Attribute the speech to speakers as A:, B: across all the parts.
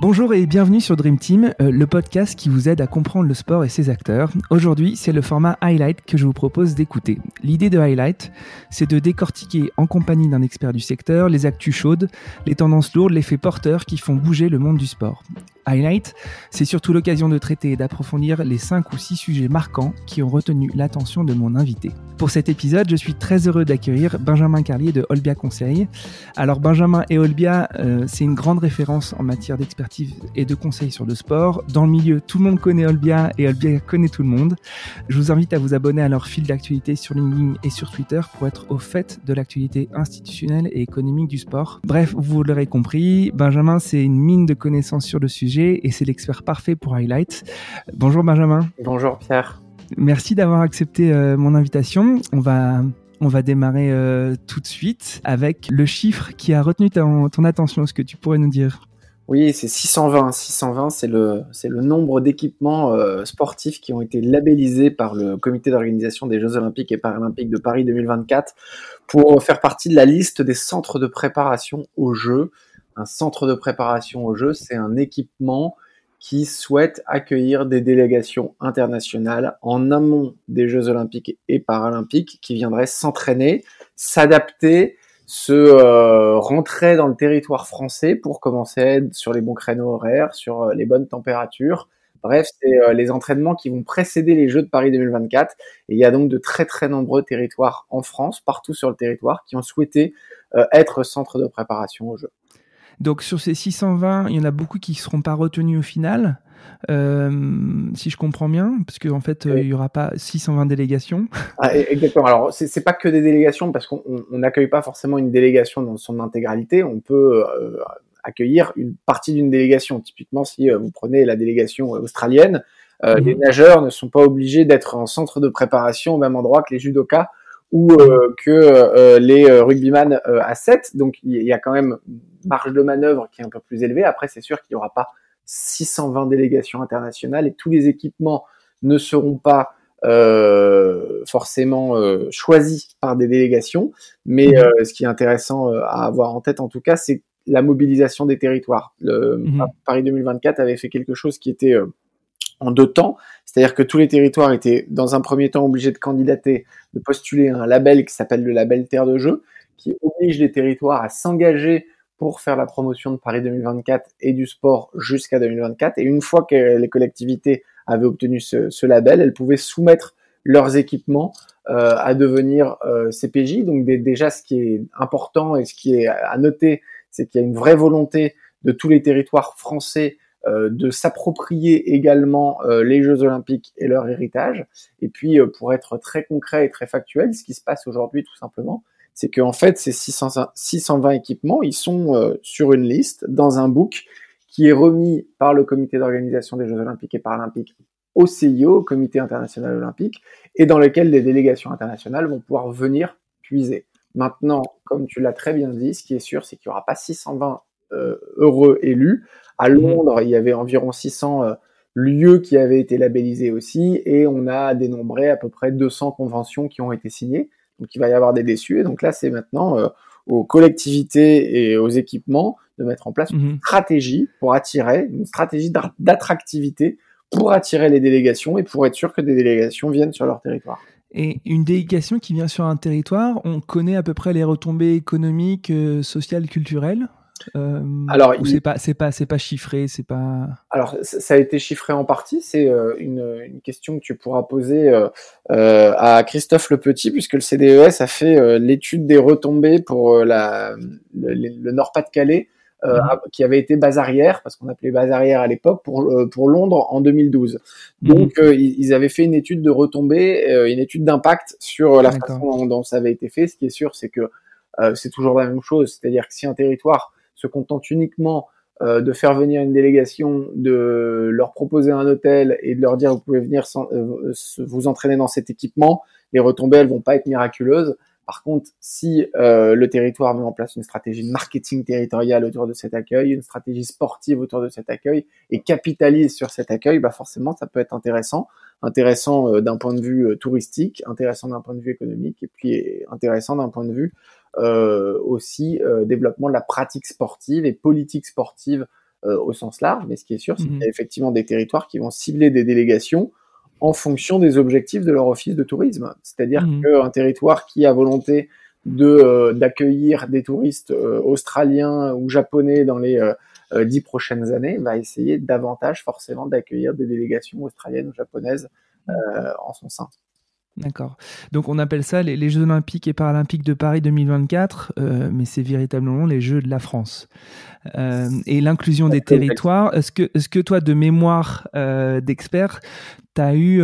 A: Bonjour et bienvenue sur Dream Team, euh, le podcast qui vous aide à comprendre le sport et ses acteurs. Aujourd'hui, c'est le format Highlight que je vous propose d'écouter. L'idée de Highlight, c'est de décortiquer en compagnie d'un expert du secteur les actus chaudes, les tendances lourdes, les faits porteurs qui font bouger le monde du sport. Highlight, c'est surtout l'occasion de traiter et d'approfondir les 5 ou 6 sujets marquants qui ont retenu l'attention de mon invité. Pour cet épisode, je suis très heureux d'accueillir Benjamin Carlier de Olbia Conseil. Alors Benjamin et Olbia, euh, c'est une grande référence en matière d'expertise et de conseils sur le sport. Dans le milieu, tout le monde connaît Olbia et Olbia connaît tout le monde. Je vous invite à vous abonner à leur fil d'actualité sur LinkedIn et sur Twitter pour être au fait de l'actualité institutionnelle et économique du sport. Bref, vous l'aurez compris, Benjamin, c'est une mine de connaissances sur le sujet et c'est l'expert parfait pour Highlight. Bonjour Benjamin.
B: Bonjour Pierre.
A: Merci d'avoir accepté euh, mon invitation. On va on va démarrer euh, tout de suite avec le chiffre qui a retenu ton, attention. Est-ce que tu pourrais nous dire?
B: Oui, c'est 620. 620, c'est le, c'est le nombre d'équipements euh, sportifs qui ont été labellisés par le comité d'organisation des Jeux Olympiques et Paralympiques de Paris 2024 pour faire partie de la liste des centres de préparation aux Jeux un centre de préparation aux Jeux, c'est un équipement qui souhaite accueillir des délégations internationales en amont des Jeux olympiques et paralympiques qui viendraient s'entraîner, s'adapter, se euh, rentrer dans le territoire français pour commencer sur les bons créneaux horaires, sur euh, les bonnes températures. Bref, c'est euh, les entraînements qui vont précéder les Jeux de Paris 2024. Et il y a donc de très très nombreux territoires en France, partout sur le territoire, qui ont souhaité être centre de préparation aux Jeux.
A: Donc sur ces 620, il y en a beaucoup qui ne seront pas retenus au final. Euh, si je comprends bien, parce qu'en en fait, il n'y aura pas 620 délégations.
B: Ah, e-, exactement. Alors, c'est pas que des délégations, parce qu'on n'accueille pas forcément une délégation dans son intégralité. On peut euh, accueillir une partie d'une délégation. Typiquement, si euh, vous prenez la délégation australienne, mhm. les nageurs ne sont pas obligés d'être en centre de préparation au même endroit que les judokas ou euh, que euh, les euh, rugbyman à 7. Donc il y a quand même marge de manœuvre qui est un peu plus élevée. Après, c'est sûr qu'il n'y aura pas 620 délégations internationales et tous les équipements ne seront pas euh, forcément euh, choisis par des délégations. Mais mhm. euh, ce qui est intéressant à avoir en tête, en tout cas, c'est la mobilisation des territoires. Le, mhm. Paris 2024 avait fait quelque chose qui était en deux temps, c'est-à-dire que tous les territoires étaient dans un premier temps obligés de candidater, de postuler un label qui s'appelle le label Terre de Jeu, qui oblige les territoires à s'engager pour faire la promotion de Paris 2024 et du sport jusqu'à 2024. Et une fois que les collectivités avaient obtenu ce, label, elles pouvaient soumettre leurs équipements euh, à devenir euh, CPJ. Donc déjà, ce qui est important et ce qui est à noter, c'est qu'il y a une vraie volonté de tous les territoires français de s'approprier également euh, les Jeux Olympiques et leur héritage. Et puis, euh, pour être très concret et très factuel, ce qui se passe aujourd'hui, tout simplement, c'est qu'en fait, ces 620 équipements, ils sont sur une liste dans un book qui est remis par le comité d'organisation des Jeux Olympiques et Paralympiques au CIO, au Comité international olympique, et dans lequel des délégations internationales vont pouvoir venir puiser. Maintenant, comme tu l'as très bien dit, ce qui est sûr, c'est qu'il n'y aura pas 620 heureux élus. À mhm. Londres, il y avait environ 600 euh, lieux qui avaient été labellisés aussi, et on a dénombré à peu près 200 conventions qui ont été signées. Donc il va y avoir des déçus, et donc là c'est maintenant euh, aux collectivités et aux équipements de mettre en place une mhm. stratégie pour attirer, une stratégie d'attractivité pour attirer les délégations et pour être sûr que des délégations viennent sur leur territoire.
A: Et une délégation qui vient sur un territoire, on connaît à peu près les retombées économiques, euh, sociales, culturelles? Euh, alors, ou c'est pas, c'est pas, c'est pas chiffré, c'est pas.
B: Alors, ça a été chiffré en partie. C'est euh, une, une, question que tu pourras poser euh, à Christophe Le Petit, puisque le CDES a fait l'étude des retombées pour la, le, Nord-Pas-de-Calais, mhm. qui avait été base arrière, parce qu'on appelait base arrière à l'époque, pour, pour Londres en 2012. Mhm. Donc, ils avaient fait une étude de retombées, une étude d'impact sur la façon dont, ça avait été fait. Ce qui est sûr, c'est que c'est toujours la même chose, c'est-à-dire que si un territoire se contente uniquement euh, de faire venir une délégation, de leur proposer un hôtel et de leur dire vous pouvez venir euh, vous entraîner dans cet équipement, les retombées elles vont pas être miraculeuses. Par contre, si euh, le territoire met en place une stratégie de marketing territorial autour de cet accueil, une stratégie sportive autour de cet accueil et capitalise sur cet accueil, bah forcément ça peut être intéressant, intéressant d'un point de vue touristique, intéressant d'un point de vue économique et puis intéressant d'un point de vue aussi euh, développement de la pratique sportive et politique sportive au sens large, mais ce qui est sûr, c'est qu'il y a mmh effectivement des territoires qui vont cibler des délégations en fonction des objectifs de leur office de tourisme. C'est-à-dire mmh qu'un territoire qui a volonté de d'accueillir des touristes australiens ou japonais dans les dix prochaines années va essayer davantage forcément d'accueillir des délégations australiennes ou japonaises en son sein.
A: D'accord. Donc on appelle ça les, Jeux olympiques et paralympiques de Paris 2024, euh, mais c'est véritablement les Jeux de la France. Euh, et l'inclusion des territoires, est-ce que, est que toi, de mémoire euh, d'expert, tu as eu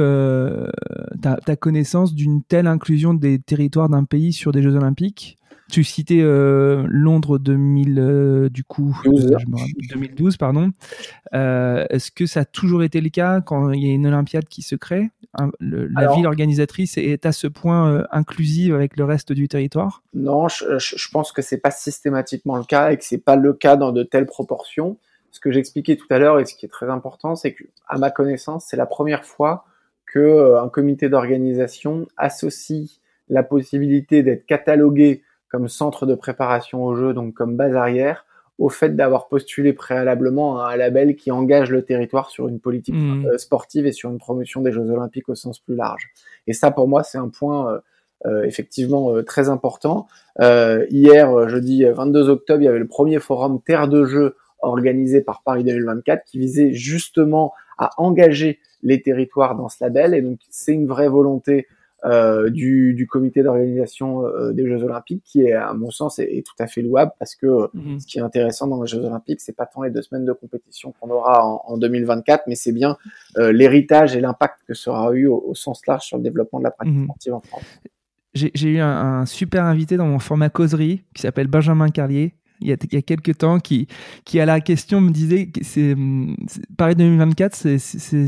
A: ta connaissance d'une telle inclusion des territoires d'un pays sur des Jeux olympiques? Tu citais Londres 2000, du coup, 2012, pardon. Est-ce que ça a toujours été le cas quand il y a une Olympiade qui se crée? La ville organisatrice est à ce point euh, inclusive avec le reste du territoire?
B: Non, je, pense que c'est pas systématiquement le cas et que c'est pas le cas dans de telles proportions. Ce que j'expliquais tout à l'heure et ce qui est très important, c'est que, à ma connaissance, c'est la première fois que euh, un comité d'organisation associe la possibilité d'être catalogué comme centre de préparation au jeu, donc comme base arrière, au fait d'avoir postulé préalablement un label qui engage le territoire sur une politique mmh. euh, sportive et sur une promotion des Jeux Olympiques au sens plus large. Et ça, pour moi, c'est un point euh, euh effectivement euh, très important. hier, jeudi 22 octobre, il y avait le premier forum Terre de Jeux organisé par Paris 2024 qui visait justement à engager les territoires dans ce label. Et donc, c'est une vraie volonté euh, du, du, comité d'organisation euh, des Jeux Olympiques, qui est, à mon sens, est, tout à fait louable parce que mhm. ce qui est intéressant dans les Jeux Olympiques, c'est pas tant les deux semaines de compétition qu'on aura en, en, 2024, mais c'est bien euh, l'héritage et l'impact que sera eu au, sens large sur le développement de la pratique mhm. sportive en France.
A: J'ai eu un, un, super invité dans mon format causerie qui s'appelle Benjamin Carlier, il y a, il quelques temps qui, à la question me disait c'est Paris 2024 c'est,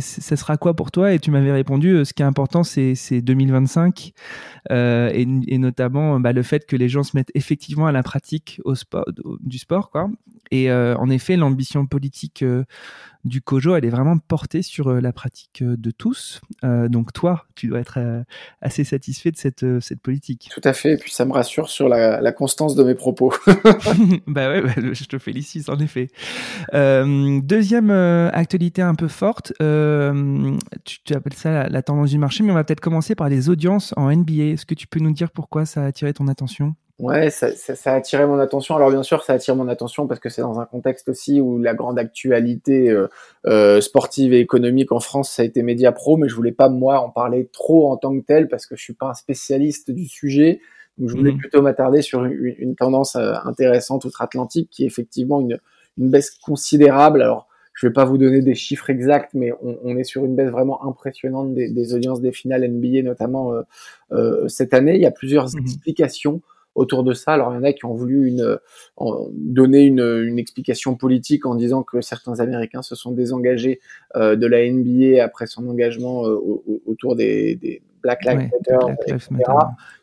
A: ça sera quoi pour toi? Et tu m'avais répondu euh, ce qui est important c'est, c'est 2025 euh, et, notamment bah, le fait que les gens se mettent effectivement à la pratique du sport et euh, en effet l'ambition politique du COJO, elle est vraiment portée sur euh, la pratique euh, de tous. Euh, donc toi, tu dois être assez satisfait de cette, cette politique.
B: Tout à fait, et puis ça me rassure sur la, constance de mes propos.
A: bah ouais, bah, je te félicite en effet. deuxième actualité un peu forte, tu, appelles ça la, la tendance du marché, mais on va peut-être commencer par les audiences en NBA. Est-ce que tu peux nous dire pourquoi ça a attiré ton attention?
B: Ouais, ça, ça, ça, a attiré mon attention. Alors bien sûr, ça attire mon attention parce que c'est dans un contexte aussi où la grande actualité euh, euh, sportive et économique en France, ça a été Média Pro, mais je voulais pas moi en parler trop en tant que tel parce que je suis pas un spécialiste du sujet. Donc je voulais mmh. plutôt m'attarder sur une, une tendance euh, intéressante outre-Atlantique qui est effectivement une, une baisse considérable. Alors je vais pas vous donner des chiffres exacts, mais on, on est sur une baisse vraiment impressionnante des, des audiences des finales NBA, notamment euh, cette année. Il y a plusieurs mmh. explications autour de ça. Alors il y en a qui ont voulu une, donner une, une, explication politique en disant que certains Américains se sont désengagés euh, de la NBA après son engagement euh, autour des, des, Black Lives Matter, etc.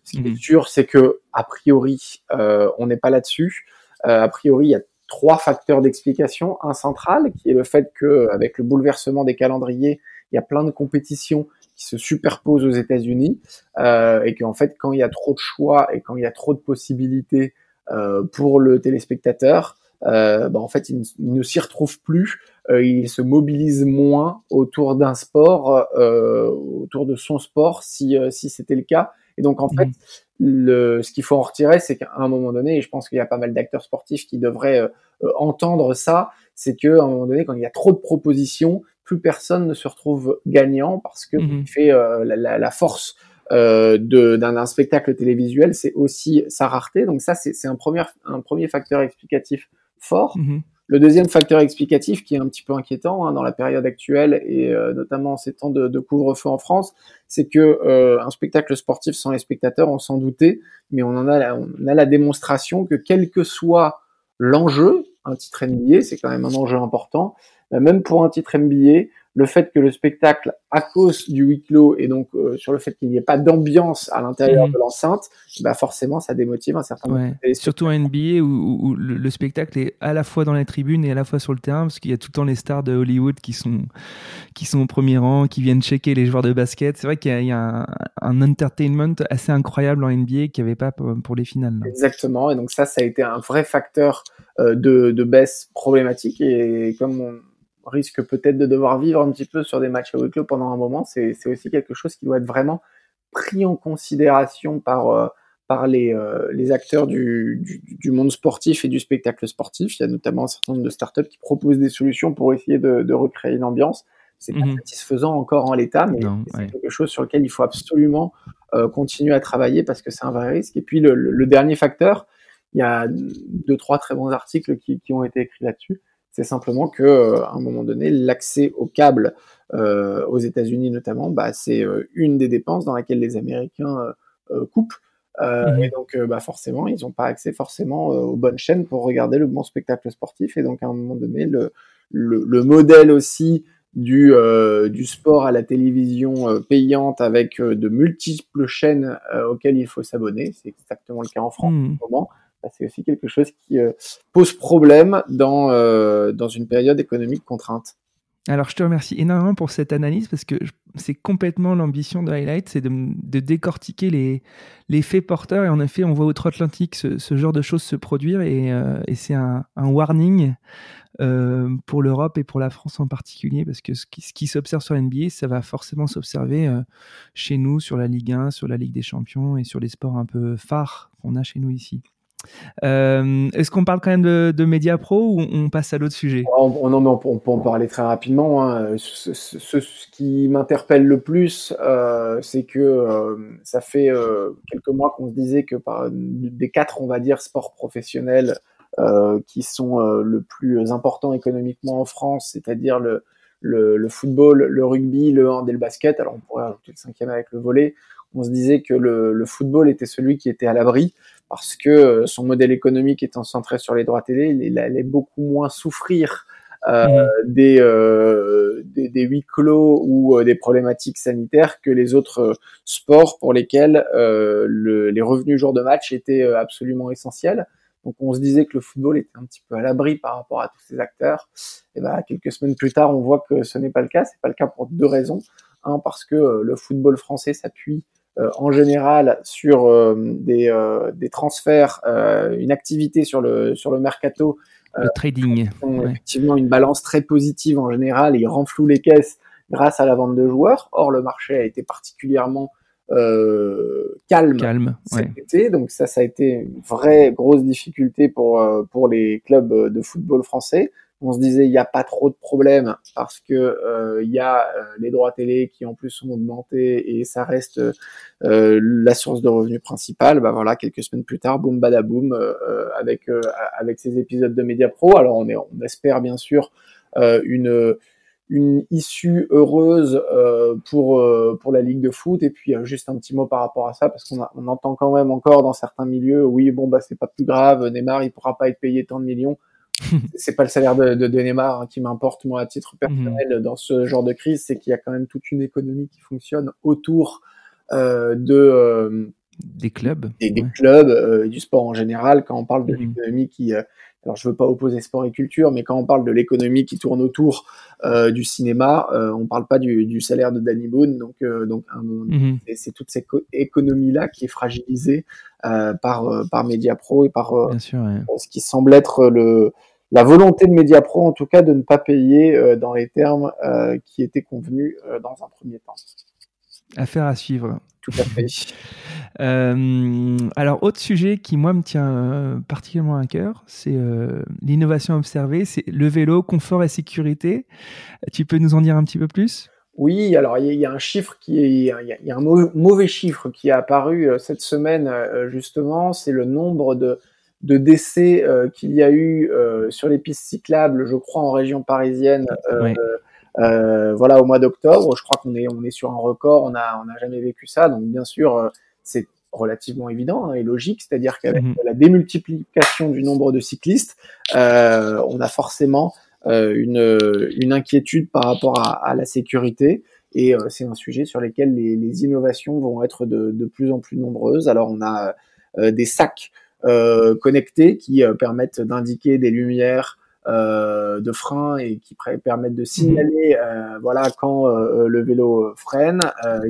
B: Ce qui est mhm. sûr, c'est que a priori, euh, on n'est pas là-dessus. Euh, a priori, il y a trois facteurs d'explication. Un central, qui est le fait que, avec le bouleversement des calendriers, il y a plein de compétitions qui se superposent aux États-Unis euh, et qu'en fait, quand il y a trop de choix et quand il y a trop de possibilités euh, pour le téléspectateur, euh, bah en fait, il, ne s'y retrouve plus, euh, il se mobilise moins autour d'un sport, autour de son sport, si, si c'était le cas. Et donc, en fait, mmh. le, ce qu'il faut en retirer, c'est qu'à un moment donné, et je pense qu'il y a pas mal d'acteurs sportifs qui devraient entendre ça, c'est qu'à un moment donné, quand il y a trop de propositions, plus personne ne se retrouve gagnant parce que mmh fait euh, la, la, force euh, d'un spectacle télévisuel, c'est aussi sa rareté. Donc ça, c'est un premier, un premier facteur explicatif fort. Mmh Le deuxième facteur explicatif qui est un petit peu inquiétant hein, dans la période actuelle et euh, notamment en ces temps de, de couvre-feu en France, c'est que euh, un spectacle sportif sans les spectateurs, on s'en doutait, mais on en a, on a la démonstration que quel que soit l'enjeu, un titre NBA, c'est quand même un enjeu important, euh, même pour un titre NBA, le fait que le spectacle, à cause du huis clos et donc euh, sur le fait qu'il n'y ait pas d'ambiance à l'intérieur
A: Mhm.
B: de l'enceinte, bah forcément ça démotive un certain nombre
A: Ouais. Surtout en NBA où, où- où le, le spectacle est à la fois dans les tribunes et à la fois sur le terrain parce qu'il y a tout le temps les stars de Hollywood qui sont qui sont au premier rang, qui viennent checker les joueurs de basket. C'est vrai qu'il y a, il y a un, un entertainment assez incroyable en NBA qu'il n'y avait pas pour, pour les finales. là.
B: Exactement, et donc ça, ça a été un vrai facteur euh, de, de baisse problématique, et comme on risque peut-être de devoir vivre un petit peu sur des matchs à huis clos pendant un moment, c'est c'est aussi quelque chose qui doit être vraiment pris en considération par, euh, par les, euh, les acteurs du, du, du monde sportif et du spectacle sportif. Il y a notamment un certain nombre de startups qui proposent des solutions pour essayer de, de recréer une ambiance. C'est pas
A: Mhm.
B: satisfaisant encore en l'état, mais
A: Non,
B: c'est
A: ouais.
B: quelque chose sur lequel il faut absolument euh, continuer à travailler parce que c'est un vrai risque. Et puis le, le- le dernier facteur, il y a deux, trois très bons articles qui, qui ont été écrits là-dessus. C'est simplement que, euh, à un moment donné, l'accès au câble euh, aux États-Unis notamment, bah, c'est euh, une des dépenses dans laquelle les Américains euh, coupent.
A: Mhm.
B: Et donc, bah, forcément, ils n'ont pas accès forcément aux bonnes chaînes pour regarder le bon spectacle sportif. Et donc, à un moment donné, le, le, le modèle aussi du, du sport à la télévision payante avec de multiples chaînes auxquelles il faut s'abonner, c'est exactement le cas en France
A: Mhm.
B: en ce moment, bah, c'est aussi quelque chose qui euh, pose problème dans, euh, dans une période économique contrainte.
A: Alors, je te remercie énormément pour cette analyse parce que c'est complètement l'ambition de Highlight, c'est de, décortiquer les, faits porteurs. Et en effet, on voit outre-Atlantique ce, ce genre de choses se produire et, euh, c'est un, warning pour l'Europe et pour la France en particulier parce que ce qui, s'observe sur NBA, ça va forcément s'observer chez nous sur la Ligue 1, sur la Ligue des Champions et sur les sports un peu phares qu'on a chez nous ici. Euh, Est-ce qu'on parle quand même de, de Media Pro ou on, passe à l'autre sujet?
B: On, on, on, peut- en parler très rapidement. hein. Ce, qui m'interpelle le plus, euh, c'est que euh, ça fait quelques mois qu'on se disait que par, des quatre, on va dire, sports professionnels qui sont le plus important économiquement en France, c'est-à-dire le, football, le rugby, le hand et le basket. Alors on pourrait ajouter le cinquième avec le volet. On se disait que le football était celui qui était à l'abri parce que euh, son modèle économique étant centré sur les droits télé, il, allait beaucoup moins souffrir euh, des, euh, des, des huis clos ou euh, des problématiques sanitaires que les autres euh, sports pour lesquels euh, le, les revenus jour de match étaient absolument essentiels. Donc on se disait que le football était un petit peu à l'abri par rapport à tous ces acteurs. Et ben quelques semaines plus tard, on voit que ce n'est pas le cas. C'est pas le cas pour deux raisons. Un parce que le football français s'appuie en général sur euh, des, euh, des transferts, euh, une activité sur le sur le mercato
A: Le trading.
B: ont
A: Ouais.
B: effectivement une balance très positive en général et ils renflouent les caisses grâce à la vente de joueurs. Or, le marché a été particulièrement euh, calme,
A: Calme.
B: cet
A: Ouais.
B: été, donc ça, ça a été une vraie grosse difficulté pour, euh, pour les clubs euh, de football français. On se disait il n'y a pas trop de problèmes parce que euh, il y a euh, les droits télé qui en plus ont augmenté et ça reste euh, la source de revenus principale. Bah voilà, quelques semaines plus tard, boum badaboum, avec avec ces épisodes de Media Pro. Alors on espère bien sûr une une issue heureuse pour la ligue de foot et puis juste un petit mot par rapport à ça parce qu'on entend quand même encore dans certains milieux oui bon bah c'est pas plus grave Neymar il pourra pas être payé tant de millions c'est pas le salaire de, de, de Neymar hein, qui m'importe moi à titre personnel dans ce genre de crise c'est qu'il y a quand même toute une économie qui fonctionne autour euh, de euh,
A: Des clubs.
B: des, des
A: Ouais.
B: clubs, euh, du sport en général, quand on parle de
A: Mhm.
B: l'économie qui, alors je veux pas opposer sport et culture, mais quand on parle de l'économie qui tourne autour euh, du cinéma, euh, on parle pas du, du salaire de Danny Boone, donc euh, donc
A: Mhm.
B: c'est- toute cette co- économie-là qui est fragilisée euh, par euh, par Mediapro et par euh,
A: Bien sûr. ouais.
B: ce qui semble être le la volonté de Mediapro en tout cas de ne pas payer euh, dans les termes euh, qui étaient convenus euh, dans un premier temps.
A: Affaire à suivre.
B: Tout à fait.
A: Euh, alors, autre sujet qui, moi, me tient euh, particulièrement à cœur, c'est euh, l'innovation observée, c'est le vélo, confort et sécurité. Tu peux nous en dire un petit peu plus?
B: Oui, alors il y, a- il y a un chiffre qui est, il y a, il y a un mau- mauvais chiffre qui est apparu euh, cette semaine justement, c'est le nombre de, de décès qu'il y a eu sur les pistes cyclables, je crois en région parisienne, euh, voilà au mois d'octobre. Je crois qu'on est on est sur un record, on a on n'a jamais vécu ça, donc bien sûr euh, c'est relativement évident hein, et logique, c'est-à-dire qu'avec
A: Mhm.
B: la démultiplication du nombre de cyclistes, euh, on a forcément une, une inquiétude par rapport à, à la sécurité. Et c'est un sujet sur lequel les, les, innovations vont être de, de, plus en plus nombreuses. Alors on a des sacs connectés qui permettent d'indiquer des lumières euh, de frein et qui permettent de signaler euh, voilà quand euh, le vélo freine.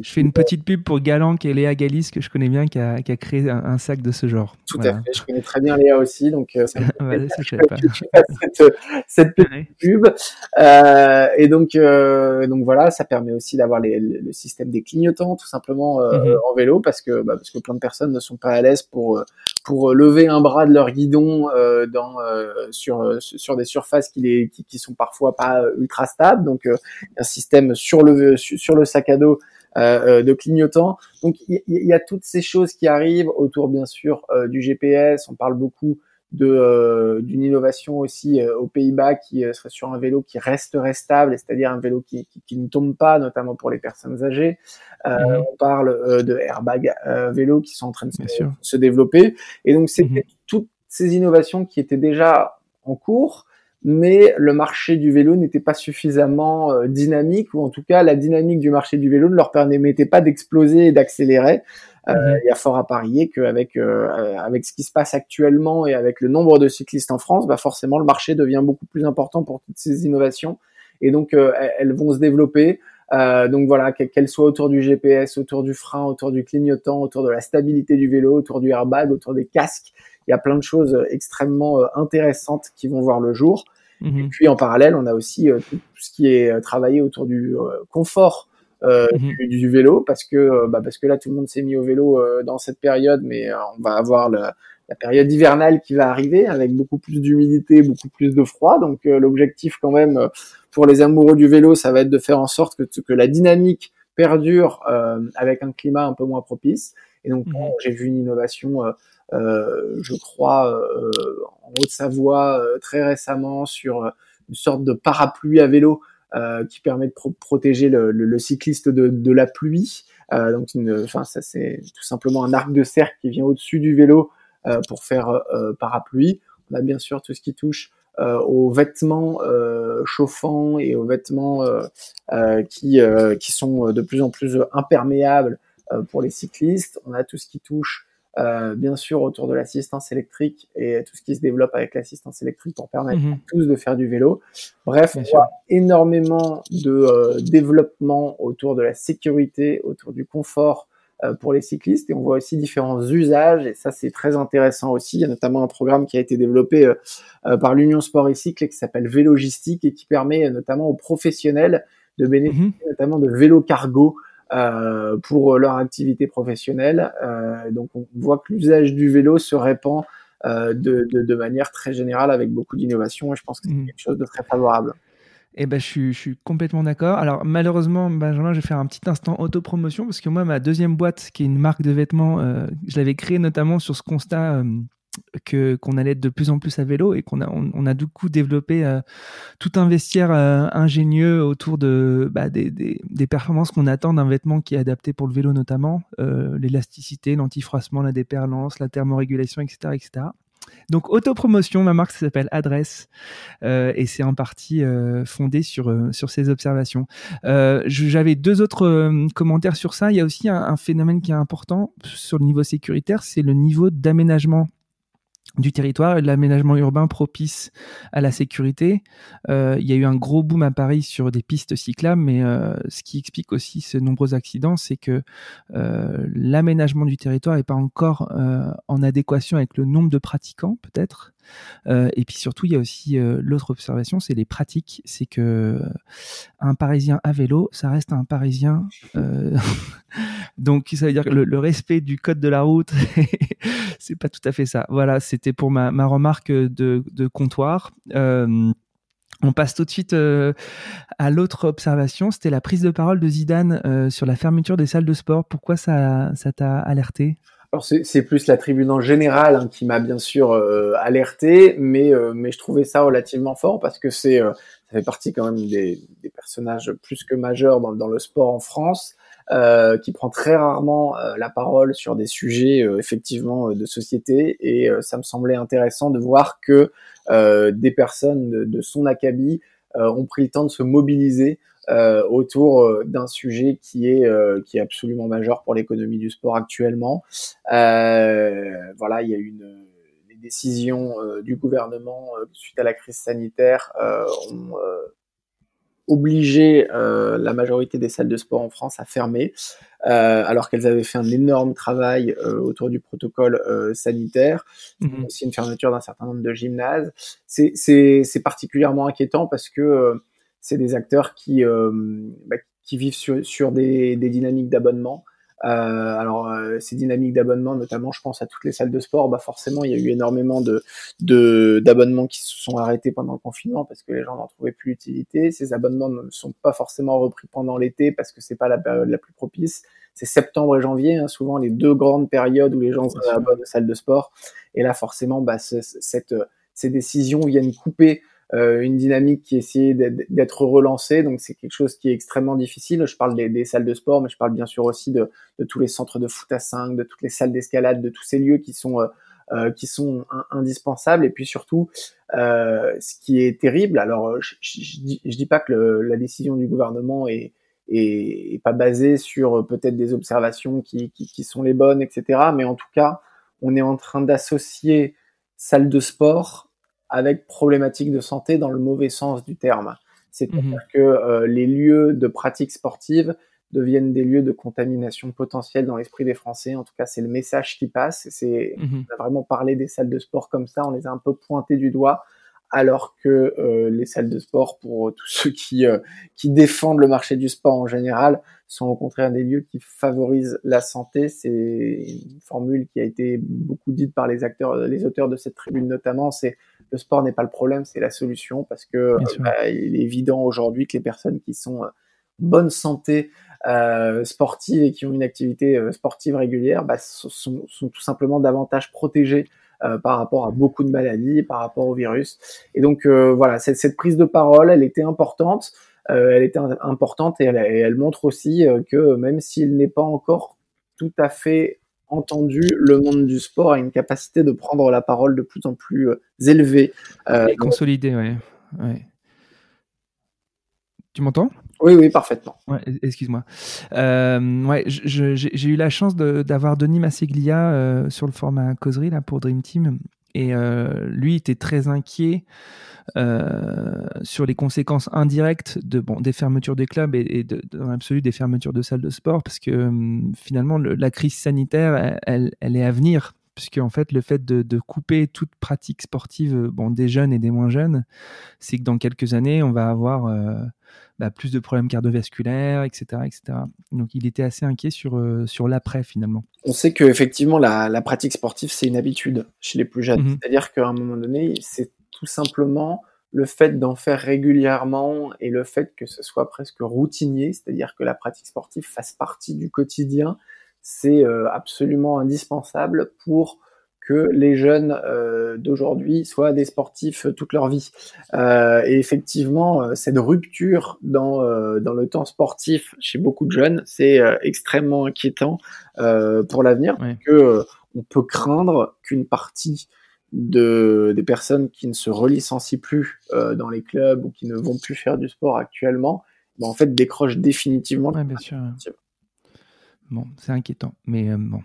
A: je fais une petite pub pour Galant et Léa Galis que je connais bien qui a, qui a créé un, sac de ce genre.
B: Tout à fait, je connais très bien Léa aussi donc ça me cette, cette petite pub et donc donc voilà ça permet aussi d'avoir le système des clignotants tout simplement mhm. en vélo parce que bah, parce que plein de personnes ne sont pas à l'aise pour pour lever un bras de leur guidon dans sur sur des surfaces qui, les, qui, sont parfois pas euh, ultra stables. Donc euh, un système sur le sur le sac à dos euh, de clignotant. Donc il y, a toutes ces choses qui arrivent autour bien sûr du GPS. On parle beaucoup de d'une innovation aussi aux Pays-Bas qui serait sur un vélo qui resterait stable, c'est-à-dire un vélo qui, qui, ne tombe pas, notamment pour les personnes âgées. Mhm. On parle de airbags vélo qui sont en train de se, développer. Et donc c'était mhm. toutes ces innovations qui étaient déjà en cours, mais le marché du vélo n'était pas suffisamment euh, dynamique, ou en tout cas la dynamique du marché du vélo ne leur permettait pas d'exploser et d'accélérer. Euh, mhm. Il y a fort à parier qu'avec euh, avec ce qui se passe actuellement et avec le nombre de cyclistes en France, bah forcément le marché devient beaucoup plus important pour toutes ces innovations, et donc elles vont se développer. donc voilà, qu'elles soient autour du GPS, autour du frein, autour du clignotant, autour de la stabilité du vélo, autour du airbag, autour des casques, il y a plein de choses extrêmement intéressantes qui vont voir le jour. Et mhm. puis en parallèle, on a aussi euh, tout, ce qui est euh, travaillé autour du euh, mhm. du, vélo, parce que bah, parce que là tout le monde s'est mis au vélo dans cette période, mais on va avoir la période hivernale qui va arriver avec beaucoup plus d'humidité, beaucoup plus de froid. Donc l'objectif quand même pour les amoureux du vélo, ça va être de faire en sorte que, que la dynamique perdure avec un climat un peu moins propice. Et donc mhm. j'ai vu une innovation euh, je crois, euh, en Haute-Savoie euh, très récemment sur une sorte de parapluie à vélo qui permet de protéger le, le, cycliste de, de, la pluie. Euh, donc, enfin, ça c'est tout simplement un arc de cercle qui vient au-dessus du vélo euh, pour faire euh, parapluie. On a bien sûr tout ce qui touche aux vêtements chauffants et aux vêtements qui qui sont de plus en plus imperméables pour les cyclistes. On a tout ce qui touche euh, bien sûr autour de l'assistance électrique et tout ce qui se développe avec l'assistance électrique pour permettre mhm. à tous de faire du vélo. Bref, on voit énormément de euh, développement autour de la sécurité, autour du confort euh, pour les cyclistes et on voit aussi différents usages et ça c'est très intéressant aussi. Il y a notamment un programme qui a été développé par l'Union Sport et Cycle qui s'appelle Vélogistique et qui permet notamment aux professionnels de bénéficier mhm. notamment de vélo cargo euh, pour leur activité professionnelle. Euh, donc on voit que l'usage du vélo se répand euh, de, de, de, manière très générale avec beaucoup d'innovation et je pense que c'est mmh. quelque chose de très favorable.
A: Eh ben, je suis, je suis complètement d'accord. Alors, malheureusement, Benjamin, je vais faire un petit instant autopromotion parce que moi, ma deuxième boîte, qui est une marque de vêtements, euh, je l'avais créée notamment sur ce constat que qu'on allait de plus en plus à vélo et qu'on a on, a du coup développé euh, tout un vestiaire euh, ingénieux autour de bah, des, des, performances qu'on attend d'un vêtement qui est adapté pour le vélo notamment euh, l'élasticité l'antifroissement la déperlance la thermorégulation etc etc donc autopromotion ma marque s'appelle Adresse et c'est en partie fondé sur sur ces observations. J'avais deux autres commentaires sur ça. Il y a aussi un phénomène qui est important sur le niveau sécuritaire c'est le niveau d'aménagement du territoire et de l'aménagement urbain propice à la sécurité. Euh, il y a eu un gros boom à Paris sur des pistes cyclables, mais euh, ce qui explique aussi ces nombreux accidents, c'est que euh, l'aménagement du territoire n'est pas encore en adéquation avec le nombre de pratiquants, peut-être. Euh, et puis surtout, il y a aussi euh, l'autre observation, c'est les pratiques. C'est que un Parisien à vélo, ça reste un Parisien. donc, ça veut dire que le, respect du code de la route, c'est pas tout à fait ça. Voilà, c'était pour ma, ma, remarque de, comptoir. Euh, on passe tout de suite euh, à l'autre observation, c'était la prise de parole de Zidane euh, sur la fermeture des salles de sport. Pourquoi ça t'a alerté?
B: C'est plus la tribune en général hein, qui m'a bien sûr euh, alerté, mais mais je trouvais ça relativement fort parce que c'est ça fait partie quand même des, personnages plus que majeurs dans, le sport en France. Euh, qui prend très rarement euh, la parole sur des sujets euh, effectivement de société et ça me semblait intéressant de voir que des personnes de, de son acabit ont pris le temps de se mobiliser autour d'un sujet qui est qui est absolument majeur pour l'économie du sport actuellement. voilà, il y a une les décisions du gouvernement suite à la crise sanitaire ont obligé euh, la majorité des salles de sport en France à fermer, euh, alors qu'elles avaient fait un énorme travail euh, autour du protocole euh, sanitaire, mmh. aussi une fermeture d'un certain nombre de gymnases. C'est particulièrement inquiétant parce que euh, c'est des acteurs qui, bah, qui vivent sur, sur des, des dynamiques d'abonnement. Euh, alors euh, ces dynamiques d'abonnement, notamment, je pense à toutes les salles de sport, bah forcément, il y a eu énormément de d'abonnements qui se sont arrêtés pendant le confinement parce que les gens n'en trouvaient plus l'utilité. Ces abonnements ne sont pas forcément repris pendant l'été parce que c'est pas la période la plus propice. C'est septembre et janvier, hein, souvent les deux grandes périodes où les gens s'abonnent aux salles de sport. Et là, forcément, bah, cette, ces décisions viennent couper euh, une dynamique qui essayait d'être relancée. Donc c'est quelque chose qui est extrêmement difficile. Je parle des, salles de sport, mais je parle bien sûr aussi de, tous les centres de foot à 5, de toutes les salles d'escalade, de tous ces lieux qui sont euh, euh, qui sont indispensables. Et puis surtout, ce qui est terrible. Alors je, je, dis, pas que la décision du gouvernement est pas basée sur peut-être des observations qui, qui, qui, sont les bonnes, etc. Mais en tout cas, on est en train d'associer salle de sport avec problématiques de santé dans le mauvais sens du terme. C'est-à-dire mhm. que euh, les lieux de pratique sportive deviennent des lieux de contamination potentielle dans l'esprit des Français. En tout cas, c'est le message qui passe. C'est, mhm. On a vraiment parlé des salles de sport comme ça, on les a un peu pointées du doigt alors que euh, les salles de sport, pour tous ceux qui, euh, qui défendent le marché du sport en général, sont au contraire des lieux qui favorisent la santé. C'est une formule qui a été beaucoup dite par les acteurs, les auteurs de cette tribune notamment. C'est le sport n'est pas le problème, c'est la solution parce que euh, bah, il est évident aujourd'hui que les personnes qui sont en bonne santé euh, sportive et qui ont une activité sportive régulière bah, sont, sont, tout simplement davantage protégées euh, par rapport à beaucoup de maladies, par rapport au virus. Et donc euh, voilà, cette, cette, prise de parole, elle était importante. Euh, elle était importante et elle, elle montre aussi que même s'il n'est pas encore tout à fait entendu, le monde du sport a une capacité de prendre la parole de plus en plus élevée.
A: et consolidée, oui. Ouais. Tu m'entends?
B: Oui, oui, parfaitement.
A: Ouais, excuse-moi. Euh, ouais, j'ai eu la chance d'avoir Denis Masseglia euh, sur le format causerie là pour Dream Team, et euh, lui était très inquiet euh, sur les conséquences indirectes de bon des fermetures des clubs et, de, dans l'absolu des fermetures de salles de sport, parce que hum, finalement la crise sanitaire, elle, elle, est à venir puisque en fait le fait de, de, couper toute pratique sportive bon des jeunes et des moins jeunes c'est que dans quelques années on va avoir euh, bah, plus de problèmes cardiovasculaires, etc., etc. Donc il était assez inquiet sur, euh, sur l'après finalement.
B: On sait que effectivement la, la pratique sportive c'est une habitude chez les plus jeunes. Mhm. C'est-à-dire qu'à un moment donné, c'est tout simplement le fait d'en faire régulièrement et le fait que ce soit presque routinier, c'est-à-dire que la pratique sportive fasse partie du quotidien, c'est euh, absolument indispensable pour que les jeunes euh, d'aujourd'hui soient des sportifs toute leur vie. Euh, et effectivement, euh, cette rupture dans, euh, dans le temps sportif chez beaucoup de jeunes, c'est extrêmement inquiétant pour l'avenir, que on peut craindre qu'une partie de, des personnes qui ne se relicencient plus dans les clubs ou qui ne vont plus faire du sport actuellement, ben, en fait décrochent définitivement.
A: Bien sûr. Bon, c'est inquiétant, mais euh, bon.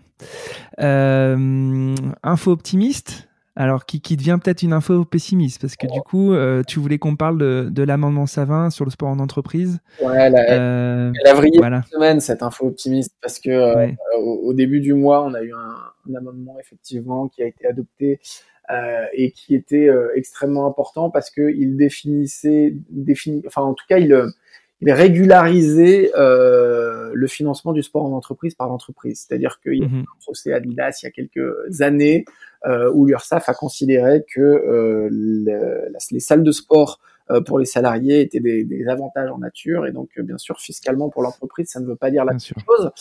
A: Euh, info optimiste, alors qui, qui devient peut-être une info pessimiste, parce que du coup, euh, tu voulais qu'on parle de, de l'amendement Savin sur le sport en entreprise.
B: Ouais, elle a, elle a vrillé voilà. cette semaine, cette info optimiste, parce que au, début du mois, on a eu un, un amendement effectivement qui a été adopté et qui était extrêmement important parce qu'il définissait, définit, enfin en tout cas, il il régularisait euh, le financement du sport en entreprise par l'entreprise. C'est-à-dire qu'il y a eu mhm. un procès Adidas il y a quelques années euh, où l'URSSAF a considéré que euh, les salles de sport pour les salariés étaient des, des, avantages en nature et donc euh, bien sûr fiscalement pour l'entreprise ça ne veut pas dire la même chose.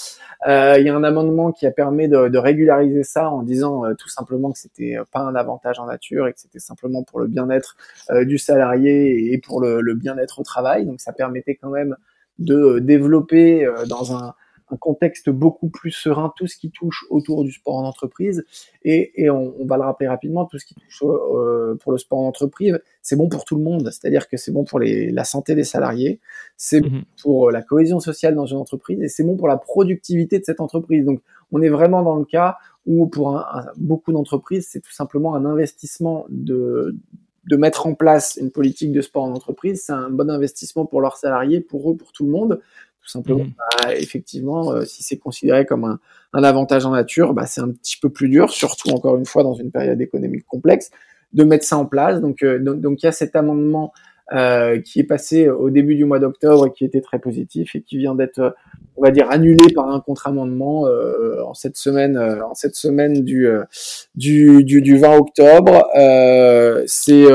B: Euh, il y a un amendement qui a permis de, de régulariser ça en disant tout simplement que c'était pas un avantage en nature et que c'était simplement pour le bien-être du salarié et pour le, le bien-être au travail. Donc ça permettait quand même de développer dans un un, contexte beaucoup plus serein, tout ce qui touche autour du sport en entreprise. Et, et on, on, va le rappeler rapidement, tout ce qui touche euh, pour le sport en entreprise, c'est bon pour tout le monde. C'est-à-dire que c'est bon pour les, la santé des salariés, c'est bon mhm. pour la cohésion sociale dans une entreprise et c'est bon pour la productivité de cette entreprise. Donc on est vraiment dans le cas où pour un, beaucoup d'entreprises, c'est tout simplement un investissement de, de mettre en place une politique de sport en entreprise, c'est un bon investissement pour leurs salariés, pour eux, pour tout le monde. Tout simplement, mmh. bah, effectivement, euh, si c'est considéré comme un, un, avantage en nature, bah, c'est un petit peu plus dur, surtout encore une fois dans une période économique complexe, de mettre ça en place. Donc, euh, donc, donc, il y a cet amendement euh, qui est passé au début du mois d'octobre et qui était très positif et qui vient d'être, on va dire, annulé par un contre-amendement euh, en cette semaine, euh, en cette semaine du du, du, du 20 octobre. c'est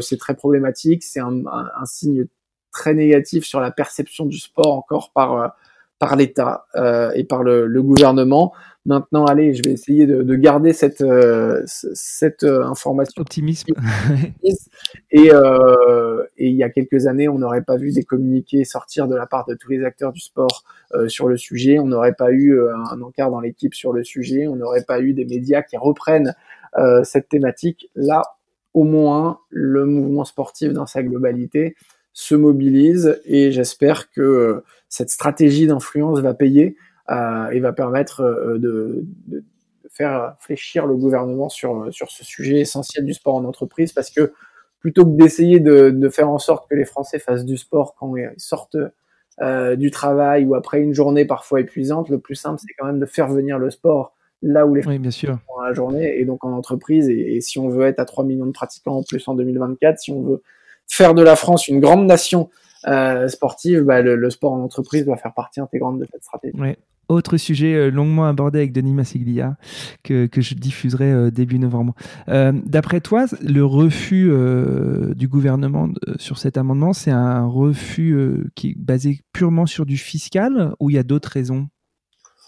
B: c'est très problématique, c'est un, un, un, signe très négatif sur la perception du sport encore par par l'État et par le, le gouvernement. Maintenant, allez, je vais essayer de, de garder cette, euh, cette euh, information.
A: Optimisme.
B: et, euh, et il y a quelques années, on n'aurait pas vu des communiqués sortir de la part de tous les acteurs du sport euh, sur le sujet. On n'aurait pas eu euh, un encart dans l'équipe sur le sujet. On n'aurait pas eu des médias qui reprennent cette thématique. Là, au moins, le mouvement sportif dans sa globalité se mobilise et j'espère que cette stratégie d'influence va payer euh, et va permettre euh, de, de, faire fléchir le gouvernement sur, sur ce sujet essentiel du sport en entreprise parce que plutôt que d'essayer de, de, faire en sorte que les Français fassent du sport quand ils sortent euh, du travail ou après une journée parfois épuisante, le plus simple, c'est quand même de faire venir le sport là où les
A: Français bien sûr.
B: sont la journée et donc en entreprise. Et, et, si on veut être à 3 millions de pratiquants en plus en 2024, si on veut faire de la France une grande nation euh, sportive, bah, le, sport en entreprise doit faire partie intégrante de cette stratégie.
A: Autre sujet euh, longuement abordé avec Denis Massiglia que, je diffuserai euh, début novembre. D'après toi, le refus du gouvernement sur cet amendement, c'est un refus qui est basé purement sur du fiscal ou il y a d'autres raisons?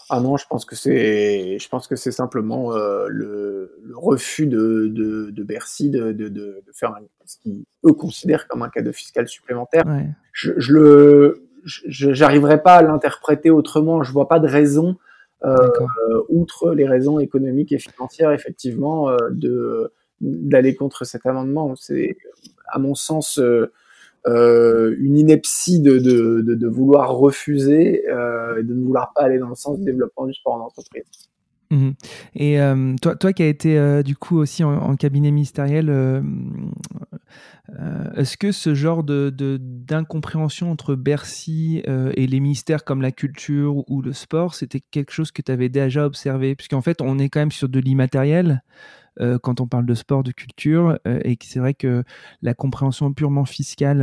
B: Ah non, je pense que c'est, je pense que c'est simplement euh, le, le, refus de, de, de Bercy de, de, de, faire un, ce qu'ils eux considèrent comme un cadeau fiscal supplémentaire.
A: Ouais.
B: Je, je le, j'arriverai pas à l'interpréter autrement. Je vois pas de raison, euh, outre les raisons économiques et financières, effectivement, euh, de d'aller contre cet amendement. C'est, à mon sens, euh, euh, une ineptie de, de, de, vouloir refuser euh, et de ne vouloir pas aller dans le sens du développement du sport en entreprise.
A: Mmh. Et euh, toi, toi qui as été du coup aussi en, en cabinet ministériel, est-ce que ce genre d'incompréhension entre Bercy et les ministères comme la culture ou le sport, c'était quelque chose que tu avais déjà observé? Puisqu'en fait, on est quand même sur de l'immatériel euh, quand on parle de sport, de culture, et c'est vrai que la compréhension purement fiscale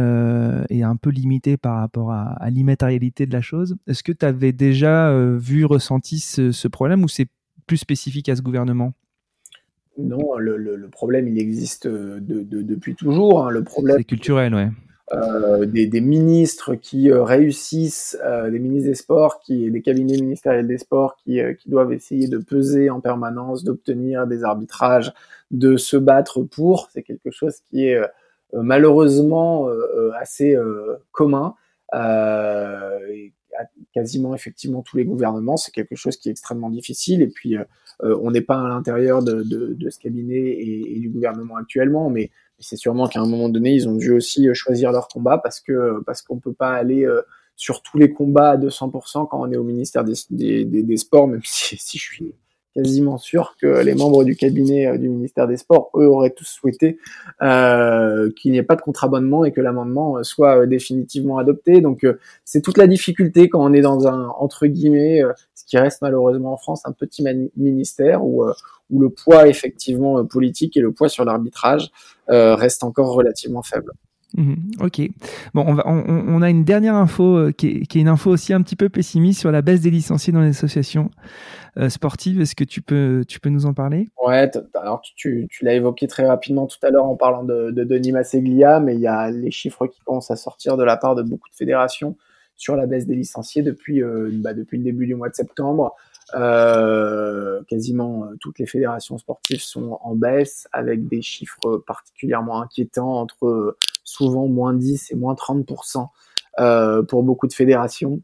A: est un peu limitée par rapport à, à l'immatérialité de la chose. Est-ce que tu avais déjà vu, ressenti ce, ce problème ou c'est plus spécifique à ce gouvernement?
B: Non, le, le, le, problème, il existe de, de, depuis toujours. Hein. Le problème,
A: c'est culturel, ouais.
B: Euh, des, des, ministres qui euh, réussissent, euh, des ministres des sports, qui, des cabinets ministériels des sports qui, euh, qui doivent essayer de peser en permanence, d'obtenir des arbitrages, de se battre pour. C'est quelque chose qui est euh, malheureusement assez commun. Quasiment effectivement tous les gouvernements. C'est quelque chose qui est extrêmement difficile. Et puis, on n'est pas à l'intérieur de, de, de, ce cabinet et, et, du gouvernement actuellement, mais c'est sûrement qu'à un moment donné, ils ont dû aussi euh, choisir leur combat parce que parce qu'on peut pas aller euh, sur tous les combats à 200% quand on est au ministère des, des, des, des Sports, même si, si je suis quasiment sûr que les membres du cabinet euh, du ministère des Sports, eux, auraient tous souhaité euh, qu'il n'y ait pas de contre-abonnement et que l'amendement euh, soit définitivement adopté. Donc, c'est toute la difficulté quand on est dans un, entre guillemets, ce qui reste malheureusement en France, un petit ministère où, où le poids effectivement politique et le poids sur l'arbitrage reste encore relativement faible.
A: Mmh, ok. Bon, on, a une dernière info euh, qui, est, une info aussi un petit peu pessimiste sur la baisse des licenciés dans les associations euh, sportives. Est-ce que tu peux, tu peux nous en parler?
B: Ouais, alors tu, tu l'as évoqué très rapidement tout à l'heure en parlant de, de Denis Masseglia, mais il y a les chiffres qui commencent à sortir de la part de beaucoup de fédérations sur la baisse des licenciés depuis, euh, bah, depuis le début du mois de septembre. Euh, quasiment euh, toutes les fédérations sportives sont en baisse avec des chiffres particulièrement inquiétants entre souvent moins 10 et moins 30% euh, pour beaucoup de fédérations.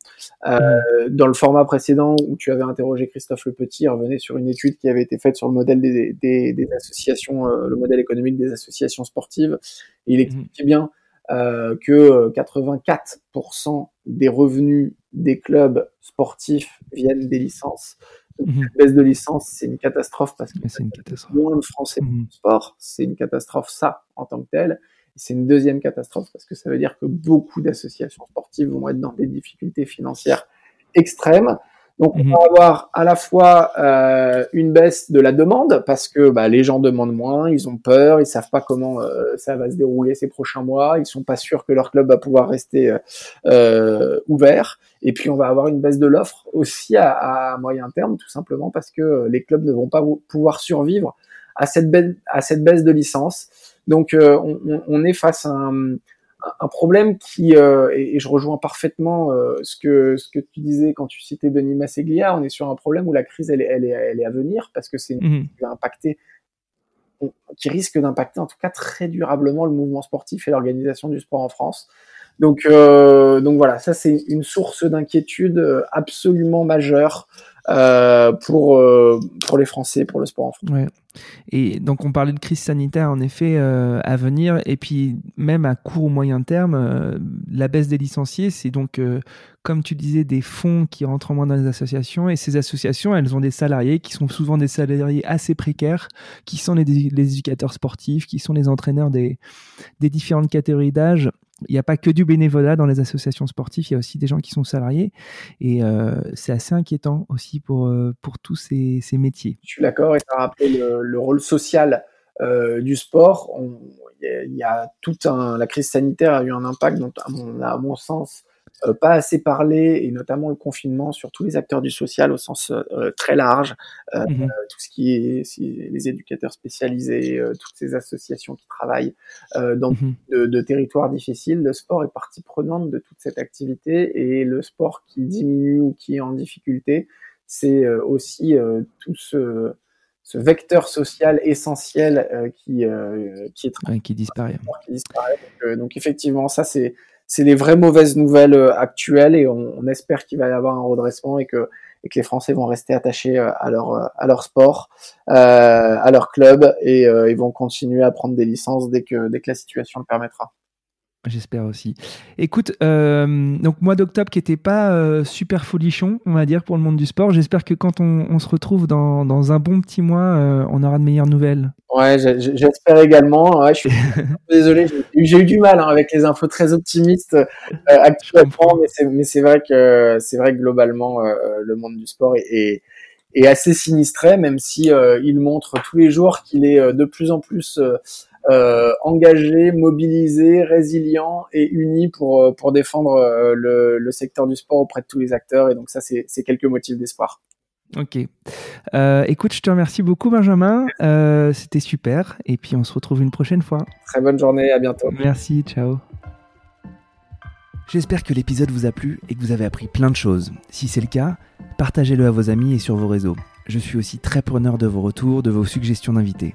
B: Euh, Dans le format précédent où tu avais interrogé Christophe Le Petit, il revenait sur une étude qui avait été faite sur le modèle des, des, des associations, euh, le modèle économique des associations sportives. Et il mhm. expliquait bien euh, que 84% des revenus des clubs sportifs viennent des licences. Une baisse de licence, c'est une catastrophe parce que c'est une catastrophe. moins de Français mmh. sport, c'est une catastrophe ça en tant que tel. C'est une deuxième catastrophe parce que ça veut dire que beaucoup d'associations sportives vont être dans des difficultés financières extrêmes. Donc on mhm. va avoir à la fois euh, une baisse de la demande parce que bah, les gens demandent moins, ils ont peur, ils savent pas comment euh, ça va se dérouler ces prochains mois, ils sont pas sûrs que leur club va pouvoir rester euh, ouvert. Et puis on va avoir une baisse de l'offre aussi à, à, moyen terme, tout simplement parce que les clubs ne vont pas pouvoir survivre à cette baisse, à cette baisse de licence. Donc on, on, est face à un, un problème qui, euh, et, je rejoins parfaitement euh, ce, que, ce que tu disais quand tu citais Denis Masseglia, on est sur un problème où la crise, elle, elle, est, elle est à venir parce que c'est une qui va impacter, qui risque d'impacter en tout cas très durablement le mouvement sportif et l'organisation du sport en France. Donc, euh, donc voilà, ça c'est une source d'inquiétude absolument majeure euh, pour, euh, pour les Français, pour le sport en France.
A: Ouais. Et donc on parlait de crise sanitaire en effet euh, à venir, et puis même à court ou moyen terme, la baisse des licenciés, c'est donc, comme tu disais, des fonds qui rentrent en moins dans les associations, et ces associations, elles ont des salariés qui sont souvent des salariés assez précaires, qui sont les, les éducateurs sportifs, qui sont les entraîneurs des, des différentes catégories d'âge il n'y a pas que du bénévolat dans les associations sportives, il y a aussi des gens qui sont salariés. Et euh, c'est assez inquiétant aussi pour, euh, pour tous ces, ces métiers.
B: Je suis d'accord, et ça a rappelé le, rôle social euh, du sport. Il y, a tout un. La crise sanitaire a eu un impact, dont, à mon sens, euh, pas assez parlé, et notamment le confinement, sur tous les acteurs du social au sens euh, très large, euh, mhm. tout ce qui est les éducateurs spécialisés, toutes ces associations qui travaillent dans mhm. de, de, territoires difficiles. Le sport est partie prenante de toute cette activité, et le sport qui diminue ou qui est en difficulté, c'est aussi tout ce ce vecteur social essentiel qui qui est
A: qui disparaît.
B: Qui disparaît. Donc, donc, effectivement, ça c'est c'est les vraies mauvaises nouvelles euh, actuelles et on, espère qu'il va y avoir un redressement et que, les Français vont rester attachés euh, à leur, euh, à leur sport, à leur club et ils vont continuer à prendre des licences dès que, dès que la situation le permettra.
A: J'espère aussi. Écoute, euh, donc mois d'octobre qui n'était pas euh, super folichon, on va dire, pour le monde du sport. J'espère que quand on, se retrouve dans, dans, un bon petit mois, euh, on aura de meilleures nouvelles.
B: Ouais, j'espère également. Ouais, je suis désolé, j'ai eu du mal hein, avec les infos très optimistes actuellement, mais c'est vrai que c'est vrai que globalement, le monde du sport est, est, assez sinistré, même si il montre tous les jours qu'il est de plus en plus euh, engagé, mobilisé, résilient et uni pour, euh, pour défendre euh, le, le, secteur du sport auprès de tous les acteurs. Et donc ça, c'est quelques motifs d'espoir.
A: Ok. Euh, écoute, je te remercie beaucoup, Benjamin. Euh, C'était super. Et puis, on se retrouve une prochaine fois.
B: Très bonne journée. À bientôt.
A: Merci. Ciao. J'espère que l'épisode vous a plu et que vous avez appris plein de choses. Si c'est le cas, partagez-le à vos amis et sur vos réseaux. Je suis aussi très preneur de vos retours, de vos suggestions d'invités.